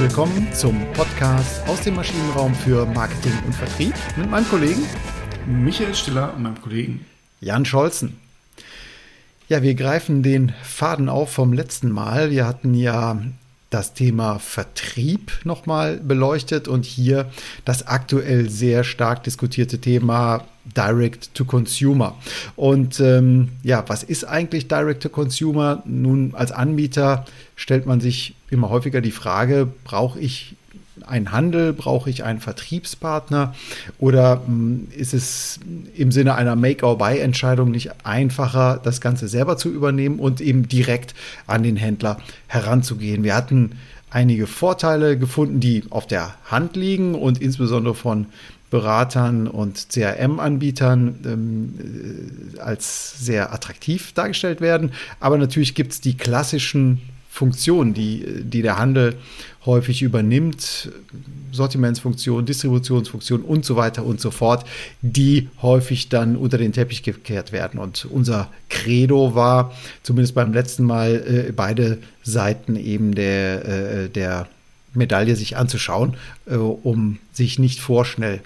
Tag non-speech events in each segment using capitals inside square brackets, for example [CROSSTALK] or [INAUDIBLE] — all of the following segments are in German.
willkommen zum Podcast aus dem Maschinenraum für Marketing und Vertrieb mit meinem Kollegen Michael Stiller und meinem Kollegen Jan Scholzen. Ja, wir greifen den Faden auf vom letzten Mal. Wir hatten ja das Thema Vertrieb nochmal beleuchtet und hier das aktuell sehr stark diskutierte Thema Direct to Consumer. Und ähm, ja, was ist eigentlich Direct to Consumer? Nun, als Anbieter stellt man sich immer häufiger die Frage, brauche ich einen Handel? Brauche ich einen Vertriebspartner? Oder hm, ist es im Sinne einer Make-or-Buy-Entscheidung nicht einfacher, das Ganze selber zu übernehmen und eben direkt an den Händler heranzugehen? Wir hatten einige Vorteile gefunden, die auf der Hand liegen und insbesondere von Beratern und CRM-Anbietern ähm, äh, als sehr attraktiv dargestellt werden. Aber natürlich gibt es die klassischen Funktionen, die, die der Handel häufig übernimmt, Sortimentsfunktion, Distributionsfunktion und so weiter und so fort, die häufig dann unter den Teppich gekehrt werden. Und unser Credo war, zumindest beim letzten Mal, äh, beide Seiten eben der, äh, der Medaille sich anzuschauen, äh, um sich nicht vorschnell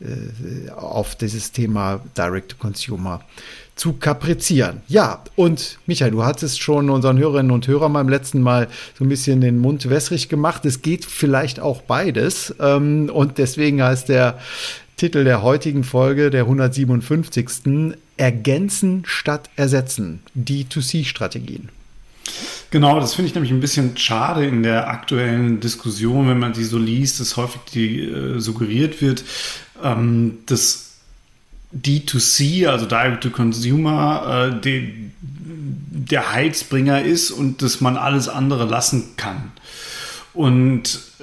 äh, auf dieses Thema Direct-to-Consumer zu kaprizieren. Ja, und Michael, du hattest schon unseren Hörerinnen und Hörern beim letzten Mal so ein bisschen den Mund wässrig gemacht. Es geht vielleicht auch beides. Ähm, und deswegen heißt der Titel der heutigen Folge, der 157. Ergänzen statt ersetzen. D2C-Strategien. Genau, das finde ich nämlich ein bisschen schade in der aktuellen Diskussion, wenn man die so liest, dass häufig die äh, suggeriert wird, ähm, dass D2C, also Direct to Consumer, äh, die, der Heizbringer ist und dass man alles andere lassen kann. Und äh,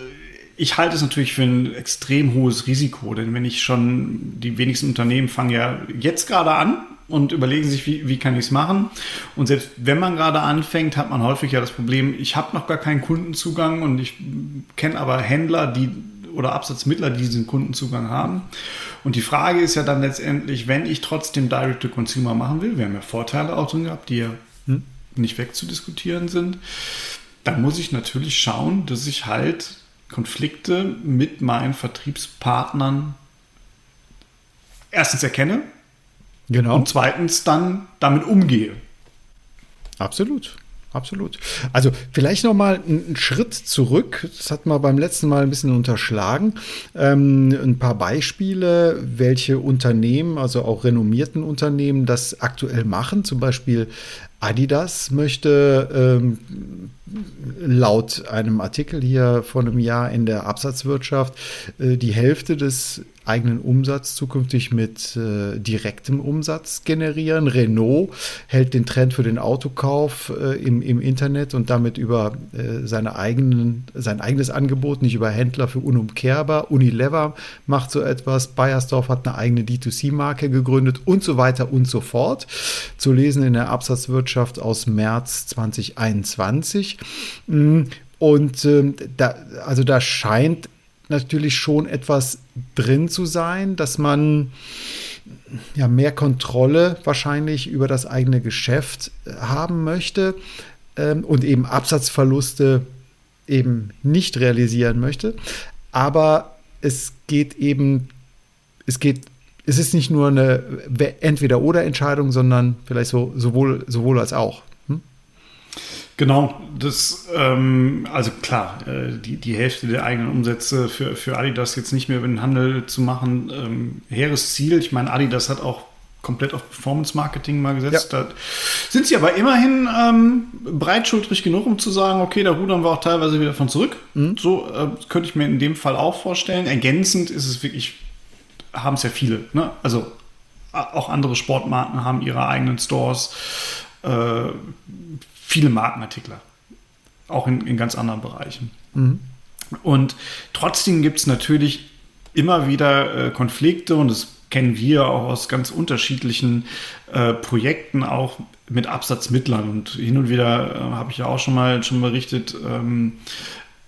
ich halte es natürlich für ein extrem hohes Risiko, denn wenn ich schon, die wenigsten Unternehmen fangen ja jetzt gerade an und überlegen sich, wie, wie kann ich es machen. Und selbst wenn man gerade anfängt, hat man häufig ja das Problem, ich habe noch gar keinen Kundenzugang und ich kenne aber Händler, die oder Absatzmittler, die diesen Kundenzugang haben. Und die Frage ist ja dann letztendlich, wenn ich trotzdem Direct-to-Consumer machen will, wir haben ja Vorteile auch drin gehabt, die ja hm, nicht wegzudiskutieren sind, dann muss ich natürlich schauen, dass ich halt Konflikte mit meinen Vertriebspartnern erstens erkenne genau. und zweitens dann damit umgehe. Absolut. Absolut. Also vielleicht noch mal einen Schritt zurück. Das hat man beim letzten Mal ein bisschen unterschlagen. Ähm, ein paar Beispiele, welche Unternehmen, also auch renommierten Unternehmen, das aktuell machen. Zum Beispiel Adidas möchte ähm, laut einem Artikel hier vor einem Jahr in der Absatzwirtschaft äh, die Hälfte des eigenen Umsatz zukünftig mit äh, direktem Umsatz generieren. Renault hält den Trend für den Autokauf äh, im, im Internet und damit über äh, seine eigenen, sein eigenes Angebot, nicht über Händler für unumkehrbar. Unilever macht so etwas. Bayersdorf hat eine eigene D2C-Marke gegründet und so weiter und so fort. Zu lesen in der Absatzwirtschaft aus März 2021. Mm, und ähm, da, also da scheint natürlich schon etwas drin zu sein, dass man ja mehr Kontrolle wahrscheinlich über das eigene Geschäft äh, haben möchte ähm, und eben Absatzverluste eben nicht realisieren möchte. Aber es geht eben, es geht, es ist nicht nur eine Entweder-Oder-Entscheidung, sondern vielleicht so sowohl, sowohl als auch. Genau, das, ähm, also klar, äh, die, die Hälfte der eigenen Umsätze für, für Adidas jetzt nicht mehr über den Handel zu machen, ähm, hehres Ziel. Ich meine, Adidas hat auch komplett auf Performance Marketing mal gesetzt. Ja. Da sind sie aber immerhin ähm, breitschultrig genug, um zu sagen, okay, da rudern wir auch teilweise wieder von zurück. Mhm. So äh, könnte ich mir in dem Fall auch vorstellen. Ergänzend ist es wirklich, haben es ja viele. Ne? Also auch andere Sportmarken haben ihre eigenen Stores. Äh, viele Markenartikler. Auch in, in ganz anderen Bereichen. Mhm. Und trotzdem gibt es natürlich immer wieder äh, Konflikte und das kennen wir auch aus ganz unterschiedlichen äh, Projekten, auch mit Absatzmittlern. Und hin und wieder äh, habe ich ja auch schon mal schon berichtet, ähm,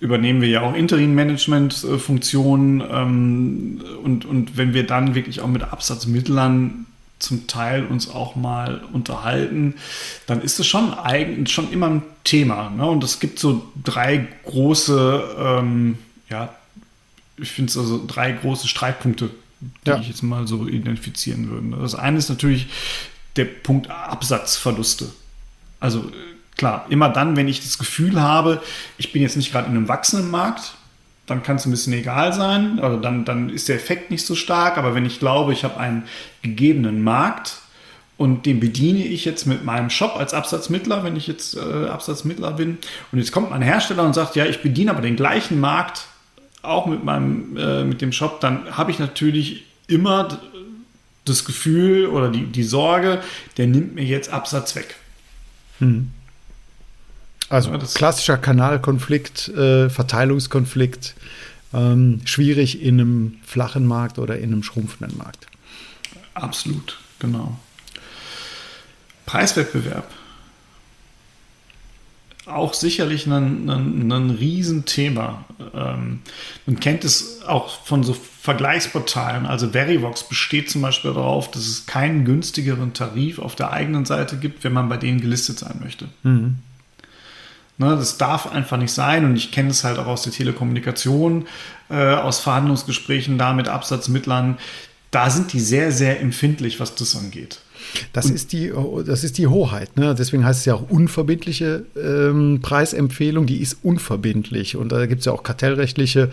übernehmen wir ja auch Interim-Management-Funktionen. Ähm, und, und wenn wir dann wirklich auch mit Absatzmittlern zum Teil uns auch mal unterhalten, dann ist es schon eigentlich schon immer ein Thema. Ne? Und es gibt so drei große, ähm, ja, ich finde es also drei große Streitpunkte, die ja. ich jetzt mal so identifizieren würde. Das eine ist natürlich der Punkt Absatzverluste. Also klar, immer dann, wenn ich das Gefühl habe, ich bin jetzt nicht gerade in einem wachsenden Markt, dann kann es ein bisschen egal sein, oder dann, dann ist der Effekt nicht so stark. Aber wenn ich glaube, ich habe einen gegebenen Markt und den bediene ich jetzt mit meinem Shop als Absatzmittler, wenn ich jetzt äh, Absatzmittler bin, und jetzt kommt mein Hersteller und sagt, ja, ich bediene aber den gleichen Markt auch mit meinem äh, mit dem Shop, dann habe ich natürlich immer das Gefühl oder die, die Sorge, der nimmt mir jetzt Absatz weg. Hm. Also ja, klassischer Kanalkonflikt, äh, Verteilungskonflikt, ähm, schwierig in einem flachen Markt oder in einem schrumpfenden Markt. Absolut, genau. Preiswettbewerb. Auch sicherlich ein, ein, ein Riesenthema. Ähm, man kennt es auch von so Vergleichsportalen. Also Verivox besteht zum Beispiel darauf, dass es keinen günstigeren Tarif auf der eigenen Seite gibt, wenn man bei denen gelistet sein möchte. Mhm. Ne, das darf einfach nicht sein und ich kenne es halt auch aus der Telekommunikation, äh, aus Verhandlungsgesprächen da mit Absatzmittlern. Da sind die sehr, sehr empfindlich, was das angeht. Das ist die, das ist die Hoheit. Ne? Deswegen heißt es ja auch unverbindliche ähm, Preisempfehlung. Die ist unverbindlich. Und da gibt es ja auch kartellrechtliche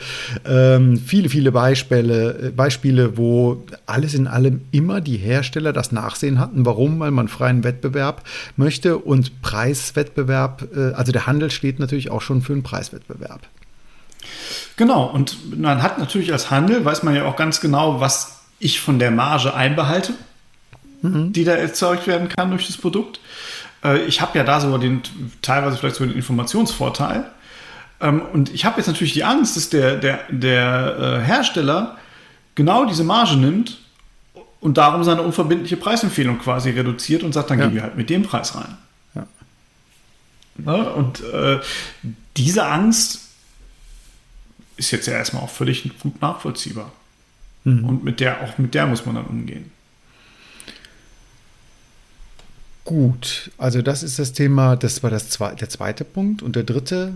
ähm, viele, viele Beispiele, äh, Beispiele, wo alles in allem immer die Hersteller das Nachsehen hatten. Warum? Weil man freien Wettbewerb möchte und Preiswettbewerb, äh, also der Handel steht natürlich auch schon für einen Preiswettbewerb. Genau, und man hat natürlich als Handel, weiß man ja auch ganz genau, was ich von der Marge einbehalte mhm. die da erzeugt werden kann durch das Produkt. Äh, ich habe ja da sogar den, teilweise vielleicht sogar den Informationsvorteil. Ähm, und ich habe jetzt natürlich die Angst, dass der, der, der äh, Hersteller genau diese Marge nimmt und darum seine unverbindliche Preisempfehlung quasi reduziert und sagt, dann ja. gehen wir halt mit dem Preis rein. Ja. Ne? Und äh, diese Angst ist jetzt ja erstmal auch völlig gut nachvollziehbar. Mhm. Und mit der, auch mit der muss man dann umgehen. Gut, also das ist das Thema, das war das zwe der zweite Punkt. Und der dritte?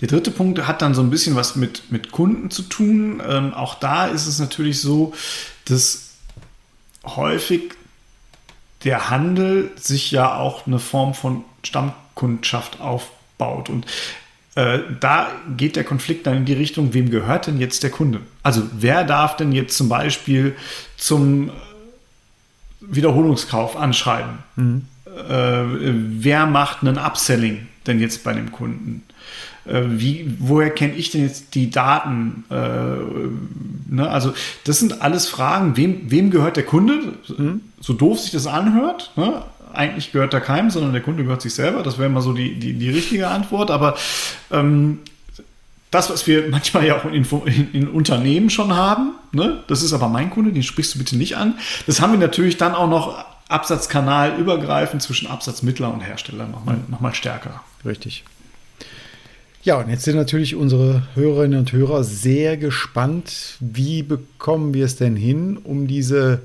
Der dritte Punkt hat dann so ein bisschen was mit, mit Kunden zu tun. Ähm, auch da ist es natürlich so, dass häufig der Handel sich ja auch eine Form von Stammkundschaft aufbaut. Und äh, da geht der Konflikt dann in die Richtung, wem gehört denn jetzt der Kunde? Also wer darf denn jetzt zum Beispiel zum Wiederholungskauf anschreiben. Mhm. Äh, wer macht einen Upselling denn jetzt bei dem Kunden? Äh, wie, woher kenne ich denn jetzt die Daten? Äh, ne? Also, das sind alles Fragen. Wem, wem gehört der Kunde? Mhm. So doof sich das anhört. Ne? Eigentlich gehört er keinem, sondern der Kunde gehört sich selber. Das wäre mal so die, die, die richtige Antwort. Aber ähm, das, was wir manchmal ja auch in, in, in Unternehmen schon haben, ne? das ist aber mein Kunde, den sprichst du bitte nicht an. Das haben wir natürlich dann auch noch Absatzkanal übergreifend zwischen Absatzmittler und Hersteller nochmal noch mal stärker. Richtig. Ja, und jetzt sind natürlich unsere Hörerinnen und Hörer sehr gespannt, wie bekommen wir es denn hin, um diese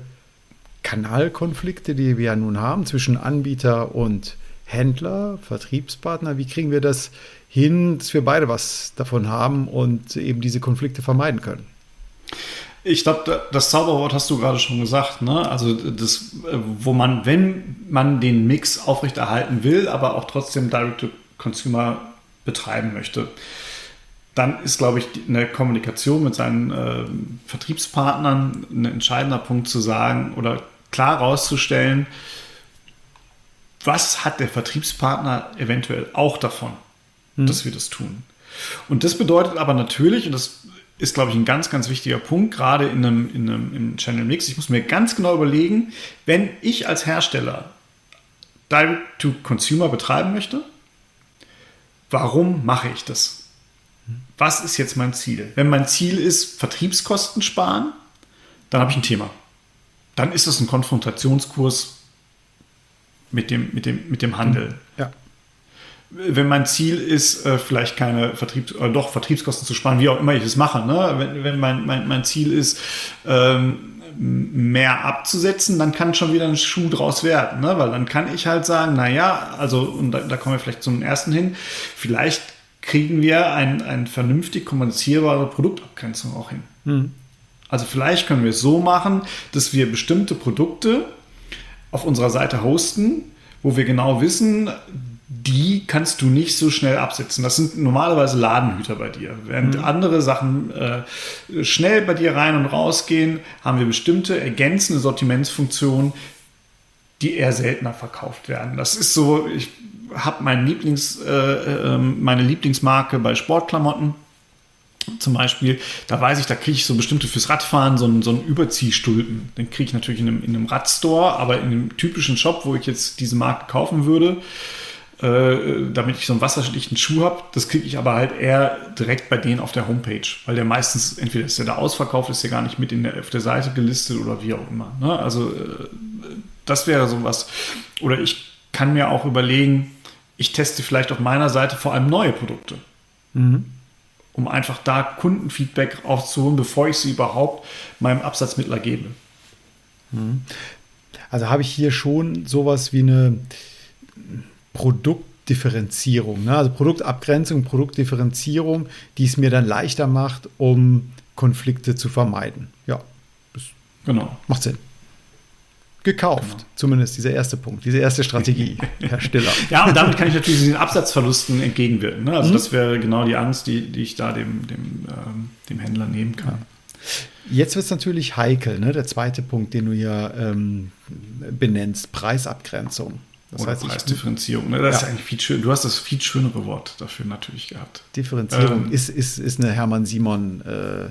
Kanalkonflikte, die wir ja nun haben zwischen Anbieter und Händler, Vertriebspartner, wie kriegen wir das hin, dass wir beide was davon haben und eben diese Konflikte vermeiden können. Ich glaube, das Zauberwort hast du gerade schon gesagt. Ne? Also das, wo man, wenn man den Mix aufrechterhalten will, aber auch trotzdem Direct-to-Consumer betreiben möchte, dann ist, glaube ich, eine Kommunikation mit seinen äh, Vertriebspartnern ein entscheidender Punkt zu sagen oder klar herauszustellen, was hat der Vertriebspartner eventuell auch davon mhm. dass wir das tun. Und das bedeutet aber natürlich, und das ist, glaube ich, ein ganz, ganz wichtiger Punkt, gerade in einem, in einem im Channel Mix. Ich muss mir ganz genau überlegen, wenn ich als Hersteller Direct-to-Consumer betreiben möchte, warum mache ich das? Was ist jetzt mein Ziel? Wenn mein Ziel ist, Vertriebskosten sparen, dann habe ich ein Thema. Dann ist das ein Konfrontationskurs mit dem, mit dem, mit dem Handel. Ja. wenn mein Ziel ist, äh, vielleicht keine Vertriebs oder doch Vertriebskosten zu sparen, wie auch immer ich es mache, ne? wenn, wenn mein, mein, mein Ziel ist, ähm, mehr abzusetzen, dann kann schon wieder ein Schuh draus werden, ne? weil dann kann ich halt sagen, naja, also, und da, da kommen wir vielleicht zum ersten hin, vielleicht kriegen wir ein, ein vernünftig kommunizierbare Produktabgrenzung auch hin. Hm. Also vielleicht können wir es so machen, dass wir bestimmte Produkte auf unserer Seite hosten, wo wir genau wissen, die kannst du nicht so schnell absetzen. Das sind normalerweise Ladenhüter bei dir. Während mhm. andere Sachen äh, schnell bei dir rein und rausgehen, haben wir bestimmte ergänzende Sortimentsfunktionen, die eher seltener verkauft werden. Das ist so, ich habe mein Lieblings, äh, äh, meine Lieblingsmarke bei Sportklamotten zum Beispiel, da weiß ich, da kriege ich so bestimmte fürs Radfahren so einen, so einen Überziehstulpen. Den kriege ich natürlich in einem, in einem Radstore, aber in einem typischen Shop, wo ich jetzt diese Marke kaufen würde, äh, damit ich so einen wasserdichten Schuh habe. Das kriege ich aber halt eher direkt bei denen auf der Homepage, weil der meistens, entweder ist der da ausverkauft, ist der gar nicht mit in der, auf der Seite gelistet oder wie auch immer. Ne? Also äh, das wäre sowas. Oder ich kann mir auch überlegen, ich teste vielleicht auf meiner Seite vor allem neue Produkte. Mhm. Um einfach da Kundenfeedback aufzuholen, bevor ich sie überhaupt meinem Absatzmittler gebe. Mhm. Also habe ich hier schon sowas wie eine Produktdifferenzierung, ne? also Produktabgrenzung, Produktdifferenzierung, die es mir dann leichter macht, um Konflikte zu vermeiden. Ja, genau. Macht Sinn. Gekauft, genau. zumindest dieser erste Punkt, diese erste Strategie, [LAUGHS] Herr Stiller. ja, und damit kann ich natürlich diesen Absatzverlusten entgegenwirken. Ne? Also, mhm. das wäre genau die Angst, die, die ich da dem, dem, ähm, dem Händler nehmen kann. Ja. Jetzt wird es natürlich heikel, ne? der zweite Punkt, den du ja ähm, benennst, Preisabgrenzung. Das Oder heißt, Preisdifferenzierung. Ne? Das ja. ist eigentlich viel schön. Du hast das viel schönere Wort dafür natürlich gehabt. Differenzierung ähm, ist, ist, ist eine Hermann Simon äh,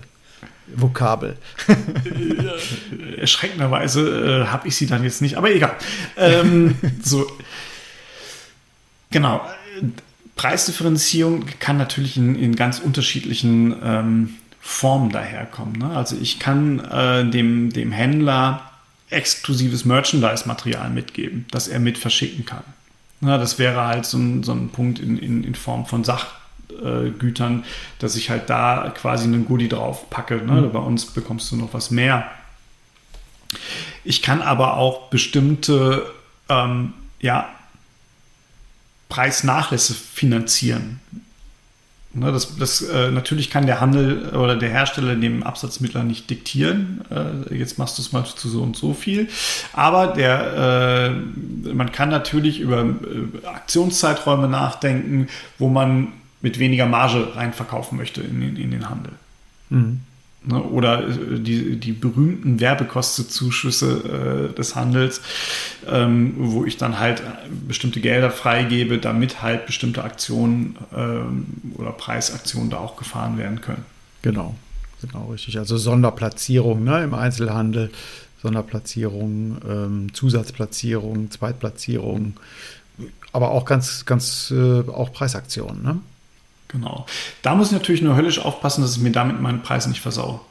Vokabel. [LAUGHS] Erschreckenderweise äh, habe ich sie dann jetzt nicht, aber egal. Ähm, [LAUGHS] so. Genau. Preisdifferenzierung kann natürlich in, in ganz unterschiedlichen ähm, Formen daherkommen. Ne? Also ich kann äh, dem, dem Händler exklusives Merchandise-Material mitgeben, das er mit verschicken kann. Na, das wäre halt so ein, so ein Punkt in, in, in Form von Sachgütern, äh, dass ich halt da quasi einen Goodie drauf packe. Ne? Mhm. Bei uns bekommst du noch was mehr. Ich kann aber auch bestimmte ähm, ja, Preisnachlässe finanzieren. Ne, das, das, äh, natürlich kann der Handel oder der Hersteller dem Absatzmittler nicht diktieren, äh, jetzt machst du es mal zu so und so viel. Aber der, äh, man kann natürlich über äh, Aktionszeiträume nachdenken, wo man mit weniger Marge reinverkaufen möchte in, in, in den Handel. Mhm. Ne, oder äh, die, die berühmten Werbekostenzuschüsse äh, des Handels, ähm, wo ich dann halt bestimmte Gelder freigebe, damit halt bestimmte Aktionen ähm, oder Preisaktionen da auch gefahren werden können. Genau, genau richtig. Also Sonderplatzierung ne, im Einzelhandel, Sonderplatzierung, ähm, Zusatzplatzierung, Zweitplatzierung, aber auch ganz, ganz äh, auch Preisaktionen. Ne? Genau. Da muss ich natürlich nur höllisch aufpassen, dass ich mir damit meinen Preis nicht versau.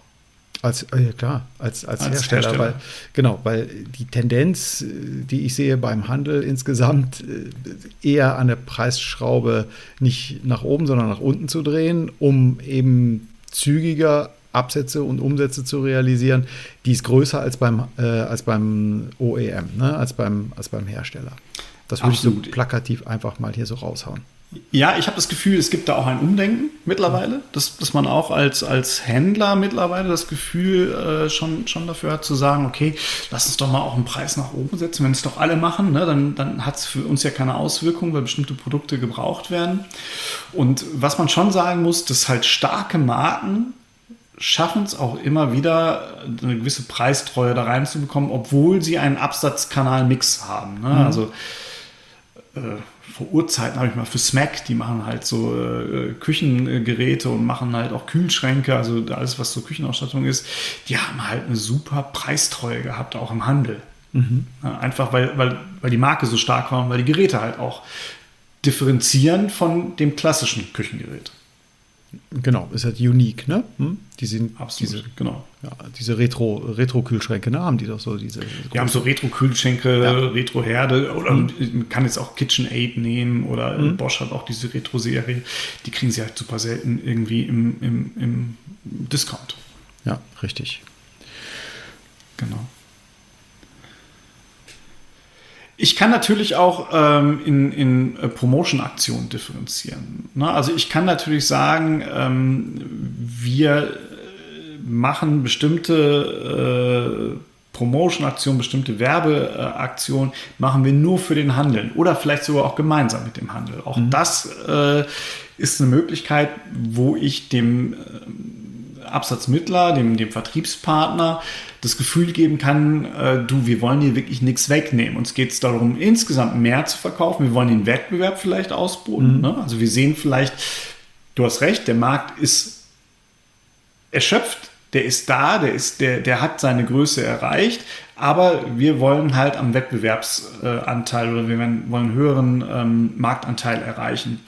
Als, äh, ja klar, als, als, als Hersteller, Hersteller. Weil, genau, weil die Tendenz, äh, die ich sehe beim Handel insgesamt, äh, eher an der Preisschraube nicht nach oben, sondern nach unten zu drehen, um eben zügiger Absätze und Umsätze zu realisieren, die ist größer als beim, äh, als beim OEM, ne? als, beim, als beim Hersteller. Das würde ich so plakativ einfach mal hier so raushauen. Ja, ich habe das Gefühl, es gibt da auch ein Umdenken mittlerweile, dass, dass man auch als, als Händler mittlerweile das Gefühl äh, schon, schon dafür hat zu sagen, okay, lass uns doch mal auch einen Preis nach oben setzen. Wenn es doch alle machen, ne, dann, dann hat es für uns ja keine Auswirkung, weil bestimmte Produkte gebraucht werden. Und was man schon sagen muss, dass halt starke Marken schaffen es auch immer wieder, eine gewisse Preistreue da reinzubekommen, obwohl sie einen Absatzkanal-Mix haben. Ne? Mhm. Also vor Urzeiten habe ich mal für Smack, die machen halt so äh, Küchengeräte und machen halt auch Kühlschränke, also alles, was so Küchenausstattung ist, die haben halt eine super Preistreue gehabt, auch im Handel. Mhm. Einfach weil, weil, weil die Marke so stark war und weil die Geräte halt auch differenzieren von dem klassischen Küchengerät. Genau, ist halt unique, ne? Hm? Die sind Absolut, diese, genau. Ja, diese Retro, Retro-Kühlschränke, ne? Haben die doch so diese. Die haben so Retro-Kühlschränke, ja. Retro-Herde oder mhm. man kann jetzt auch KitchenAid nehmen oder mhm. Bosch hat auch diese Retro-Serie. Die kriegen sie halt super selten irgendwie im, im, im Discount. Ja, richtig. Genau. Ich kann natürlich auch ähm, in, in äh, Promotion-Aktionen differenzieren. Ne? Also ich kann natürlich sagen, ähm, wir äh, machen bestimmte äh, Promotion-Aktionen, bestimmte Werbeaktionen, machen wir nur für den Handel oder vielleicht sogar auch gemeinsam mit dem Handel. Auch mhm. das äh, ist eine Möglichkeit, wo ich dem äh, Absatzmittler, dem, dem Vertriebspartner, das Gefühl geben kann, äh, du, wir wollen dir wirklich nichts wegnehmen. Uns geht es darum, insgesamt mehr zu verkaufen. Wir wollen den Wettbewerb vielleicht ausboten. Mhm. Ne? Also wir sehen vielleicht, du hast recht, der Markt ist erschöpft, der ist da, der, ist, der, der hat seine Größe erreicht, aber wir wollen halt am Wettbewerbsanteil oder wir wollen einen höheren ähm, Marktanteil erreichen.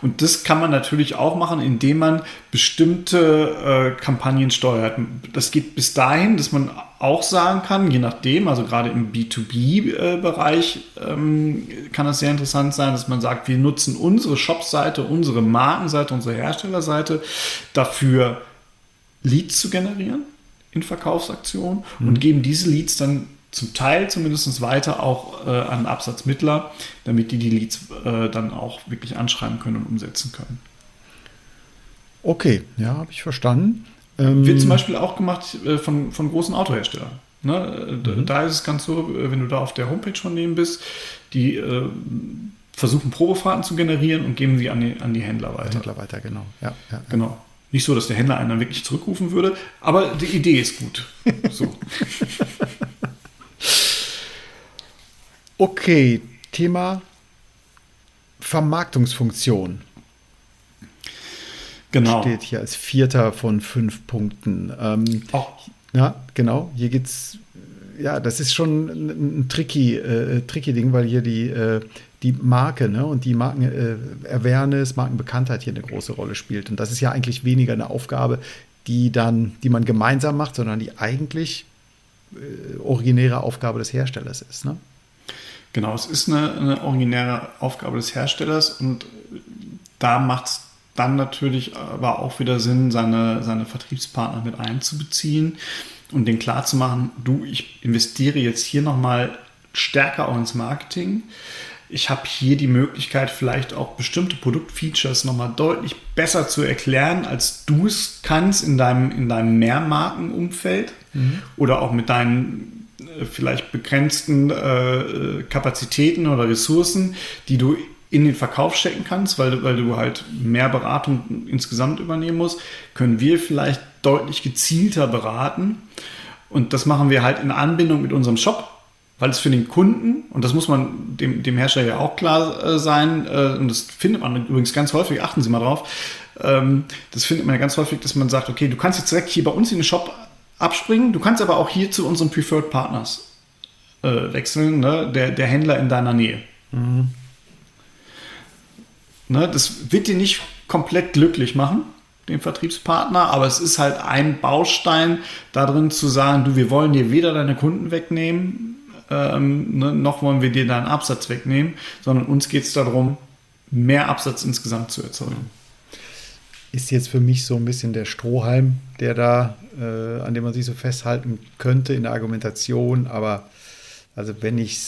Und das kann man natürlich auch machen, indem man bestimmte äh, Kampagnen steuert. Das geht bis dahin, dass man auch sagen kann, je nachdem, also gerade im B2B-Bereich ähm, kann das sehr interessant sein, dass man sagt, wir nutzen unsere Shop-Seite, unsere Markenseite, unsere Herstellerseite dafür, Leads zu generieren in Verkaufsaktionen mhm. und geben diese Leads dann zum Teil zumindest weiter auch äh, an Absatzmittler, damit die die Leads äh, dann auch wirklich anschreiben können und umsetzen können. Okay, ja, habe ich verstanden. Ähm, Wird zum Beispiel auch gemacht äh, von, von großen Autoherstellern. Ne? Mhm. Da ist es ganz so, äh, wenn du da auf der Homepage von denen bist, die äh, versuchen Probefahrten zu generieren und geben sie an die, an die Händler weiter. Händler weiter, genau. Ja, ja, genau. Nicht so, dass der Händler einen dann wirklich zurückrufen würde, aber die Idee ist gut. So. [LAUGHS] okay, Thema Vermarktungsfunktion. Genau. Steht hier als vierter von fünf Punkten. Ähm, oh. Ja, genau. Hier geht's. Ja, das ist schon ein, tricky, äh, tricky Ding, weil hier die, äh, die Marke ne, und die Marken-Awareness, äh, Markenbekanntheit hier eine große Rolle spielt. Und das ist ja eigentlich weniger eine Aufgabe, die dann, die man gemeinsam macht, sondern die eigentlich äh, originäre Aufgabe des Herstellers ist. Ne? Genau, es ist eine, eine originäre Aufgabe des Herstellers und da macht es dann natürlich aber auch wieder Sinn, seine, seine Vertriebspartner mit einzubeziehen und denen klarzumachen, du, ich investiere jetzt hier nochmal stärker auch ins Marketing ich habe hier die Möglichkeit, vielleicht auch bestimmte Produktfeatures nochmal deutlich besser zu erklären, als du es kannst in deinem, in deinem Mehrmarkenumfeld mhm. oder auch mit deinen äh, vielleicht begrenzten äh, Kapazitäten oder Ressourcen, die du in den Verkauf stecken kannst, weil, weil du halt mehr Beratung insgesamt übernehmen musst, können wir vielleicht deutlich gezielter beraten. Und das machen wir halt in Anbindung mit unserem Shop weil es für den Kunden, und das muss man dem, dem Hersteller ja auch klar äh, sein, äh, und das findet man übrigens ganz häufig, achten Sie mal drauf, ähm, das findet man ja ganz häufig, dass man sagt, okay, du kannst jetzt direkt hier bei uns in den Shop abspringen, du kannst aber auch hier zu unseren Preferred Partners äh, wechseln, ne? der, der Händler in deiner Nähe. Mhm. Ne? Das wird dir nicht komplett glücklich machen, den Vertriebspartner, aber es ist halt ein Baustein darin zu sagen, du, wir wollen dir weder deine Kunden wegnehmen, ähm, ne, noch wollen wir dir deinen Absatz wegnehmen, sondern uns geht es darum, mehr Absatz insgesamt zu erzeugen. Ist jetzt für mich so ein bisschen der Strohhalm, der da, äh, an dem man sich so festhalten könnte in der Argumentation, aber also wenn ich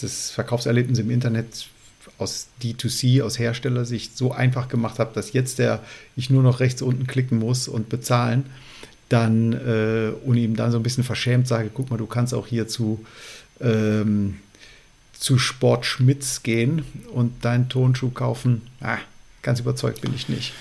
das Verkaufserlebnis im Internet aus D2C, aus Herstellersicht so einfach gemacht habe, dass jetzt der ich nur noch rechts unten klicken muss und bezahlen, dann äh, und ihm dann so ein bisschen verschämt sage, guck mal, du kannst auch hier zu ähm, zu Sport Schmitz gehen und deinen Tonschuh kaufen. Ah, ganz überzeugt bin ich nicht.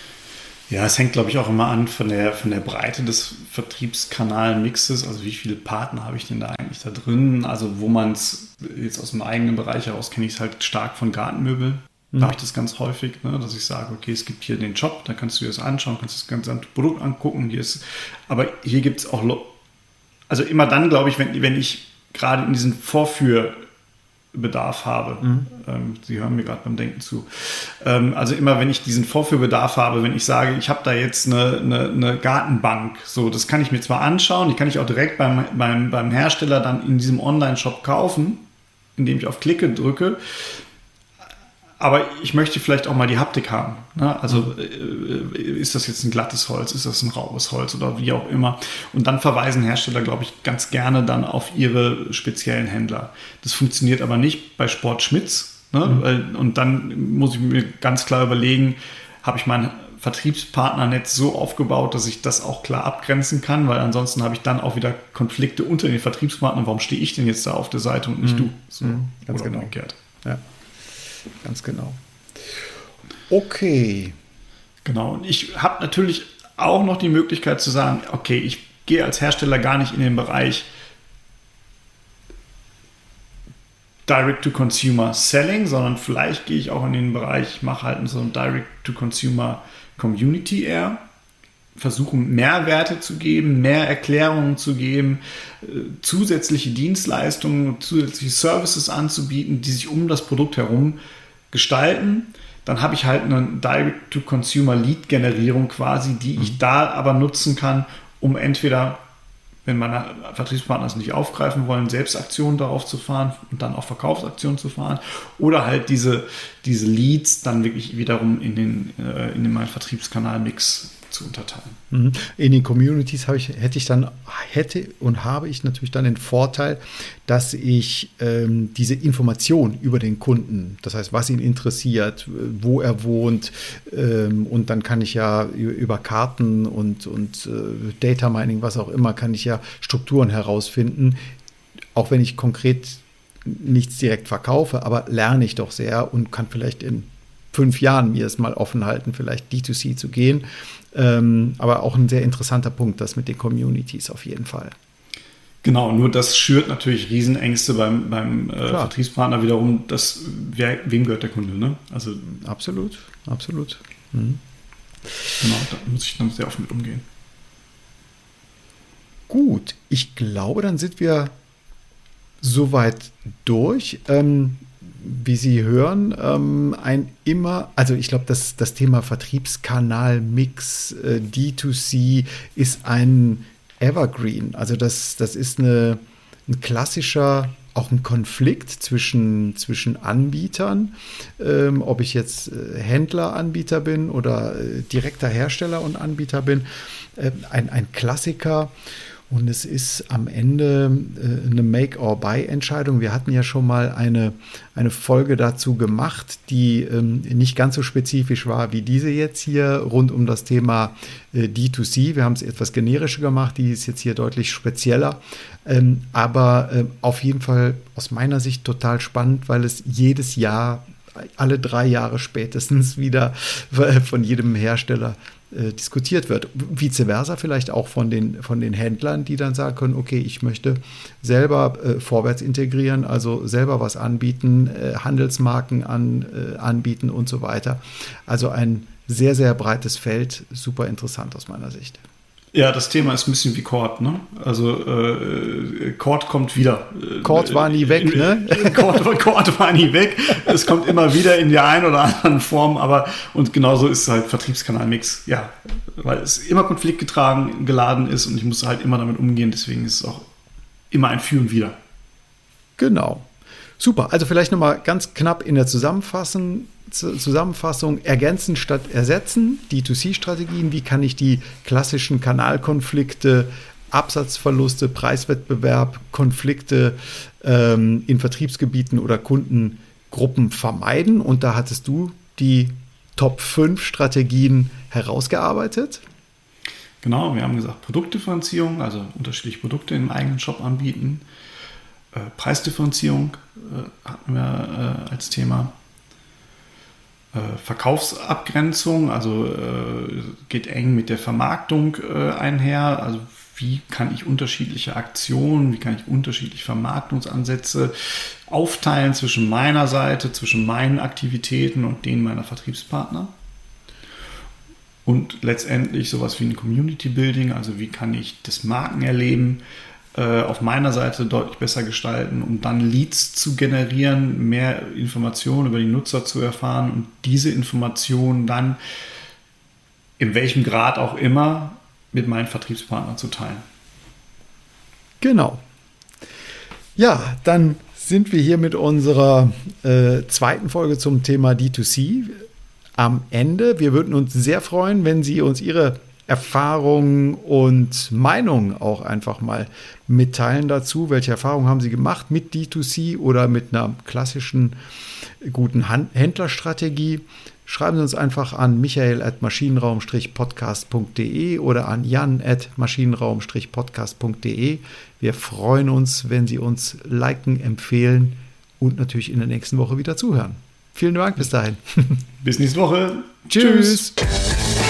Ja, es hängt, glaube ich, auch immer an von der, von der Breite des Vertriebskanalmixes. Also wie viele Partner habe ich denn da eigentlich da drin? Also wo man es jetzt aus dem eigenen Bereich heraus kenne ich es halt stark von Gartenmöbel. Da mhm. habe ich das ganz häufig, ne, dass ich sage, okay, es gibt hier den Job, da kannst du dir das anschauen, kannst das ganze Produkt angucken. Hier ist, aber hier gibt es auch, also immer dann, glaube ich, wenn, wenn ich gerade in diesen Vorführphasen Bedarf habe. Mhm. Ähm, Sie hören mir gerade beim Denken zu. Ähm, also immer, wenn ich diesen Vorführbedarf habe, wenn ich sage, ich habe da jetzt eine, eine, eine, Gartenbank, so, das kann ich mir zwar anschauen, die kann ich auch direkt beim, beim, beim Hersteller dann in diesem Online-Shop kaufen, indem ich auf Klicke drücke aber ich möchte vielleicht auch mal die Haptik haben. Ne? Also äh, ist das jetzt ein glattes Holz, ist das ein raues Holz oder wie auch immer. Und dann verweisen Hersteller, glaube ich, ganz gerne dann auf ihre speziellen Händler. Das funktioniert aber nicht bei Sport Schmitz. Ne? Mhm. Und dann muss ich mir ganz klar überlegen, habe ich mein Vertriebspartnernetz so aufgebaut, dass ich das auch klar abgrenzen kann, weil ansonsten habe ich dann auch wieder Konflikte unter den Vertriebspartnern. Warum stehe ich denn jetzt da auf der Seite und nicht mhm. du? So, mhm. Ganz genau. Umgekehrt. Ja. Ganz genau. Okay. Genau. Und ich habe natürlich auch noch die Möglichkeit zu sagen, okay, ich gehe als Hersteller gar nicht in den Bereich Direct-to-Consumer Selling, sondern vielleicht gehe ich auch in den Bereich, ich mache halt so ein Direct-to-Consumer Community eher, versuchen Mehrwerte zu geben, mehr Erklärungen zu geben, äh, zusätzliche Dienstleistungen, zusätzliche Services anzubieten, die sich um das Produkt herum gestalten. Dann habe ich halt eine Direct-to-Consumer-Lead-Generierung quasi, die ich mhm. da aber nutzen kann, um entweder, wenn meine Vertriebspartner es nicht aufgreifen wollen, selbst Aktionen darauf zu fahren und dann auch Verkaufsaktionen zu fahren oder halt diese, diese Leads dann wirklich wiederum in den, äh, in den meinen Vertriebskanal-Mix zu unterteilen. Mhm. In den Communities ich, hätte ich dann, hätte und habe ich natürlich dann den Vorteil, dass ich ähm, diese Information über den Kunden, das heißt, was ihn interessiert, wo er wohnt, ähm, und dann kann ich ja über Karten und, und äh, Data Mining, was auch immer, kann ich ja Strukturen herausfinden, auch wenn ich konkret nichts direkt verkaufe, aber lerne ich doch sehr und kann vielleicht in fünf Jahren mir es mal offen halten, vielleicht D2C zu gehen ähm, aber auch ein sehr interessanter Punkt, das mit den Communities auf jeden Fall. Genau, nur das schürt natürlich Riesenängste beim, beim äh, Vertriebspartner wiederum, dass, wer, wem gehört der Kunde, ne? Also, absolut, absolut. Mhm. Genau, da muss ich dann sehr offen mit umgehen. Gut, ich glaube, dann sind wir soweit durch. Ähm, wie Sie hören, ähm, ein immer, also ich glaube, das, das Thema Vertriebskanal-Mix, äh, D2C ist ein Evergreen. Also das, das ist eine, ein klassischer, auch ein Konflikt zwischen, zwischen Anbietern, ähm, ob ich jetzt äh, Händler, Anbieter bin oder äh, direkter Hersteller und Anbieter bin. Äh, ein, ein Klassiker. Und es ist am Ende äh, eine Make-or-Buy-Entscheidung. Wir hatten ja schon mal eine, eine Folge dazu gemacht, die ähm, nicht ganz so spezifisch war wie diese jetzt hier rund um das Thema äh, D2C. Wir haben es etwas generischer gemacht, die ist jetzt hier deutlich spezieller. Ähm, aber äh, auf jeden Fall aus meiner Sicht total spannend, weil es jedes Jahr alle drei Jahre spätestens wieder [LAUGHS] von jedem Hersteller äh, diskutiert wird. Vice versa vielleicht auch von den, von den Händlern, die dann sagen können, okay, ich möchte selber äh, vorwärts integrieren, also selber was anbieten, äh, Handelsmarken an, äh, anbieten und so weiter. Also ein sehr, sehr breites Feld, super interessant aus meiner Sicht. Ja, das Thema ist ein bisschen wie Cord, ne? Also äh, Cord kommt wieder. Cord war nie weg, ne? [LAUGHS] Cord, Cord war nie weg. Es kommt immer wieder in der einen oder anderen Form, aber und genauso ist es halt Vertriebskanalmix. Ja, weil es immer konfliktgetragen geladen ist und ich muss halt immer damit umgehen. Deswegen ist es auch immer ein Für und Wider. Genau. Super. Also vielleicht nochmal ganz knapp in der Zusammenfassung Zusammenfassung ergänzen statt ersetzen, D2C-Strategien, wie kann ich die klassischen Kanalkonflikte, Absatzverluste, Preiswettbewerb, Konflikte ähm, in Vertriebsgebieten oder Kundengruppen vermeiden. Und da hattest du die Top 5 Strategien herausgearbeitet. Genau, wir haben gesagt Produktdifferenzierung, also unterschiedliche Produkte im eigenen Shop anbieten. Äh, Preisdifferenzierung äh, hatten wir äh, als Thema. Äh, Verkaufsabgrenzung, also geht eng mit der Vermarktung einher. Also wie kann ich unterschiedliche Aktionen, wie kann ich unterschiedliche Vermarktungsansätze aufteilen zwischen meiner Seite, zwischen meinen Aktivitäten und denen meiner Vertriebspartner. Und letztendlich sowas wie ein Community Building, also wie kann ich das Markenerleben äh, auf meiner Seite deutlich besser gestalten, um dann Leads zu generieren, mehr Informationen über die Nutzer zu erfahren und diese Informationen dann in welchem Grad auch immer mit meinen Vertriebspartnern zu teilen. Genau. Ja, dann sind wir hier mit unserer äh, zweiten Folge zum Thema D2C am Ende. Wir würden uns sehr freuen, wenn Sie uns Ihre Erfahrungen und Meinungen auch einfach mal mitteilen dazu. Welche Erfahrungen haben Sie gemacht mit D2C oder mit einer klassischen guten Händlerstrategie? Schreiben Sie uns einfach an michael at maschinenraum-podcast.de oder an jan at maschinenraum-podcast.de. Wir freuen uns, wenn Sie uns liken, empfehlen und natürlich in der nächsten Woche wieder zuhören. Vielen Dank bis dahin. [LAUGHS] Bis nächste Woche. Tschüss. Tschüss.